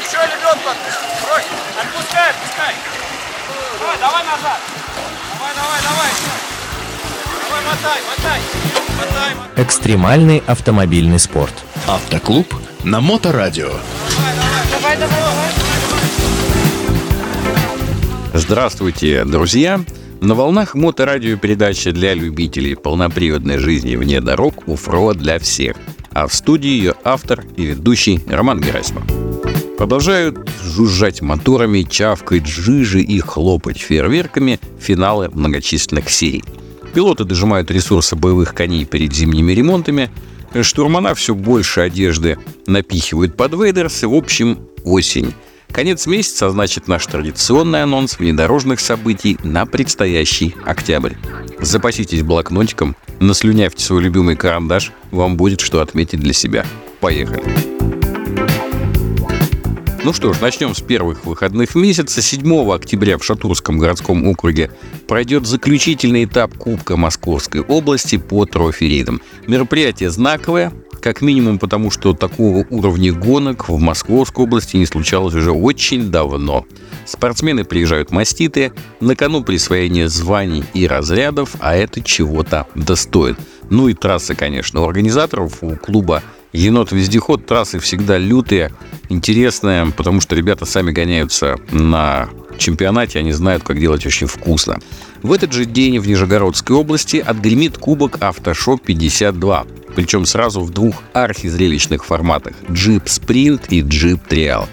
Еще лебедку. Брось. Отпускай, отпускай. Давай, давай назад. Давай, давай, давай. Давай, мотай, мотай. Мотай, мотай. Экстремальный автомобильный спорт. Автоклуб на Моторадио. Давай, давай, давай. Здравствуйте, друзья! На волнах моторадио передача для любителей полноприводной жизни вне дорог УФРО для всех. А в студии ее автор и ведущий Роман Герасимов. Продолжают жужжать моторами, чавкать жижи и хлопать фейерверками финалы многочисленных серий. Пилоты дожимают ресурсы боевых коней перед зимними ремонтами, штурмана все больше одежды напихивают под вейдерс, и в общем осень. Конец месяца значит наш традиционный анонс внедорожных событий на предстоящий октябрь. Запаситесь блокнотиком, наслюнявьте свой любимый карандаш, вам будет что отметить для себя. Поехали! Ну что ж, начнем с первых выходных месяца. 7 октября в Шатурском городском округе пройдет заключительный этап Кубка Московской области по трофи-рейдам. Мероприятие знаковое, как минимум потому, что такого уровня гонок в Московской области не случалось уже очень давно. Спортсмены приезжают маститые, на кону присвоение званий и разрядов, а это чего-то достоит. Ну и трассы, конечно. У организаторов, у клуба Енот-вездеход трассы всегда лютые, интересные, потому что ребята сами гоняются на чемпионате, они знают, как делать очень вкусно. В этот же день в Нижегородской области отгремит кубок Автошоп 52, причем сразу в двух архизрелищных форматах – Jeep Sprint и Jeep Trial.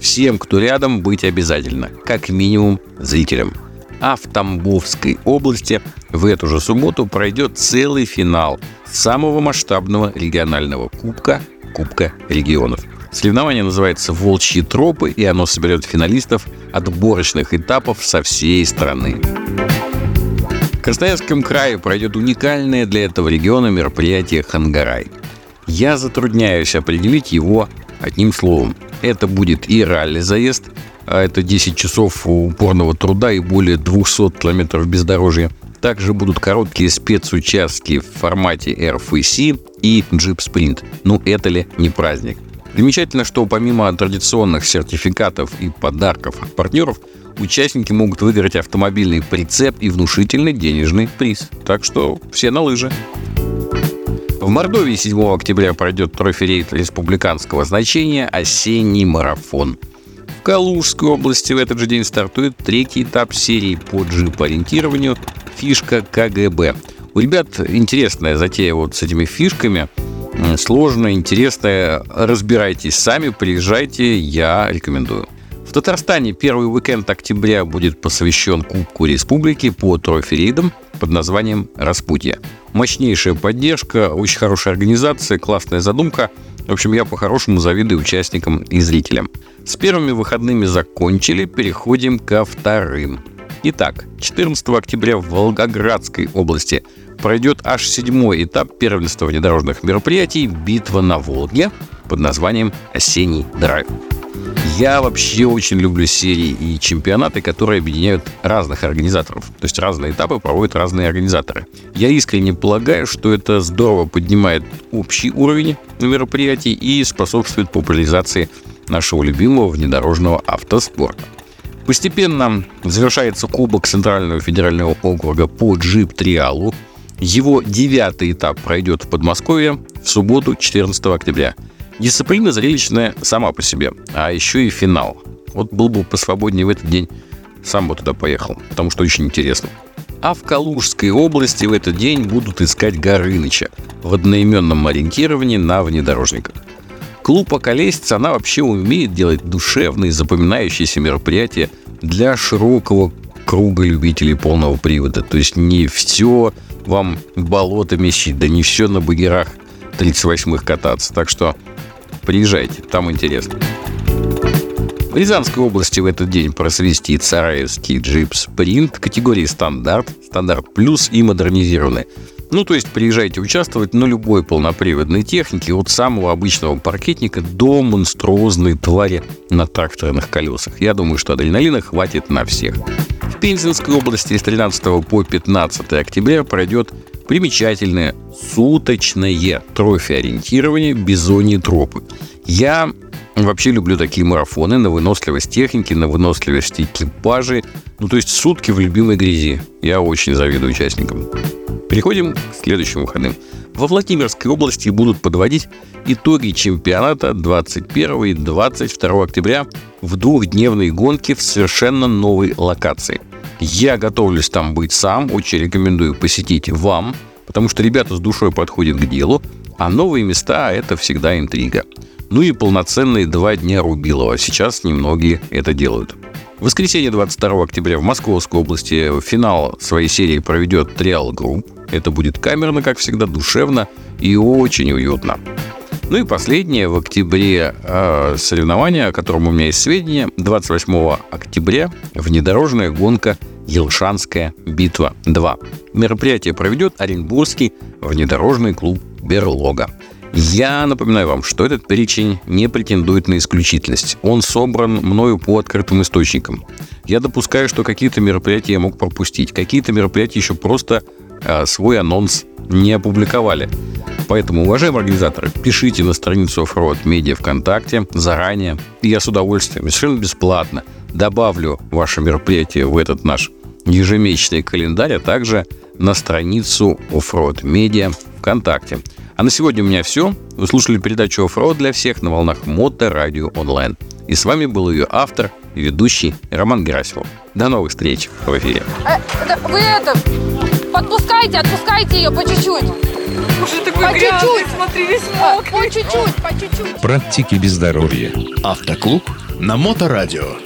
Всем, кто рядом, быть обязательно, как минимум зрителям. А в Тамбовской области в эту же субботу пройдет целый финал самого масштабного регионального кубка – Кубка регионов. Соревнование называется «Волчьи тропы», и оно соберет финалистов отборочных этапов со всей страны. В Красноярском крае пройдет уникальное для этого региона мероприятие «Хангарай». Я затрудняюсь определить его одним словом. Это будет и ралли-заезд, а это 10 часов упорного труда и более 200 километров бездорожья. Также будут короткие спецучастки в формате RFC и Sprint. Ну это ли не праздник? Примечательно, что помимо традиционных сертификатов и подарков от партнеров, участники могут выиграть автомобильный прицеп и внушительный денежный приз. Так что все на лыжи. В Мордовии 7 октября пройдет трофи-рейд республиканского значения «Осенний марафон». В Калужской области в этот же день стартует третий этап серии по джип-ориентированию «Фишка КГБ». У ребят интересная затея вот с этими фишками. Сложная, интересная. Разбирайтесь сами, приезжайте, я рекомендую. В Татарстане первый уикенд октября будет посвящен Кубку Республики по трофи-рейдам под названием «Распутье». Мощнейшая поддержка, очень хорошая организация, классная задумка. В общем, я по-хорошему завидую участникам и зрителям. С первыми выходными закончили, переходим ко вторым. Итак, 14 октября в Волгоградской области пройдет аж седьмой этап первенства внедорожных мероприятий «Битва на Волге» под названием «Осенний драйв». Я вообще очень люблю серии и чемпионаты, которые объединяют разных организаторов. То есть разные этапы проводят разные организаторы. Я искренне полагаю, что это здорово поднимает общий уровень мероприятий и способствует популяризации нашего любимого внедорожного автоспорта. Постепенно завершается Кубок Центрального федерального округа по джип-триалу. Его девятый этап пройдет в Подмосковье в субботу 14 октября – Дисциплина зрелищная сама по себе, а еще и финал. Вот был бы посвободнее в этот день, сам бы туда поехал, потому что очень интересно. А в Калужской области в этот день будут искать Горыныча в одноименном ориентировании на внедорожниках. Клуб «Околесица» она вообще умеет делать душевные, запоминающиеся мероприятия для широкого круга любителей полного привода. То есть не все вам болото месить, да не все на багерах 38-х кататься. Так что Приезжайте, там интересно. В Рязанской области в этот день просвистит сараевский джип Sprint категории стандарт, стандарт плюс и модернизированный. Ну, то есть приезжайте участвовать на любой полноприводной технике, от самого обычного паркетника до монструозной твари на тракторных колесах. Я думаю, что адреналина хватит на всех. В Пензенской области с 13 по 15 октября пройдет примечательное суточное трофи-ориентирование тропы. Я вообще люблю такие марафоны на выносливость техники, на выносливость экипажей. Ну, то есть сутки в любимой грязи. Я очень завидую участникам. Переходим к следующим выходным. Во Владимирской области будут подводить итоги чемпионата 21 и 22 октября в двухдневной гонке в совершенно новой локации. Я готовлюсь там быть сам, очень рекомендую посетить вам, потому что ребята с душой подходят к делу, а новые места – это всегда интрига. Ну и полноценные два дня Рубилова. Сейчас немногие это делают. В воскресенье 22 октября в Московской области финал своей серии проведет Триал Групп. Это будет камерно, как всегда, душевно и очень уютно. Ну и последнее в октябре э, соревнование, о котором у меня есть сведения. 28 октября внедорожная гонка Елшанская битва 2. Мероприятие проведет Оренбургский внедорожный клуб «Берлога». Я напоминаю вам, что этот перечень не претендует на исключительность. Он собран мною по открытым источникам. Я допускаю, что какие-то мероприятия я мог пропустить, какие-то мероприятия еще просто э, свой анонс не опубликовали. Поэтому, уважаемые организаторы, пишите на страницу Offroad Media ВКонтакте заранее, и я с удовольствием, совершенно бесплатно добавлю ваше мероприятие в этот наш ежемесячный календарь, а также на страницу Offroad Media ВКонтакте. А на сегодня у меня все. Вы слушали передачу Offroad для всех на волнах Мото Радио Онлайн. И с вами был ее автор и ведущий Роман Герасимов. До новых встреч в эфире. Э, вы это, подпускайте, отпускайте ее по чуть-чуть. Уже такой По грязный, чуть-чуть. смотри, весь мокрый. По чуть-чуть, по чуть-чуть. Практики без здоровья. Автоклуб на Моторадио.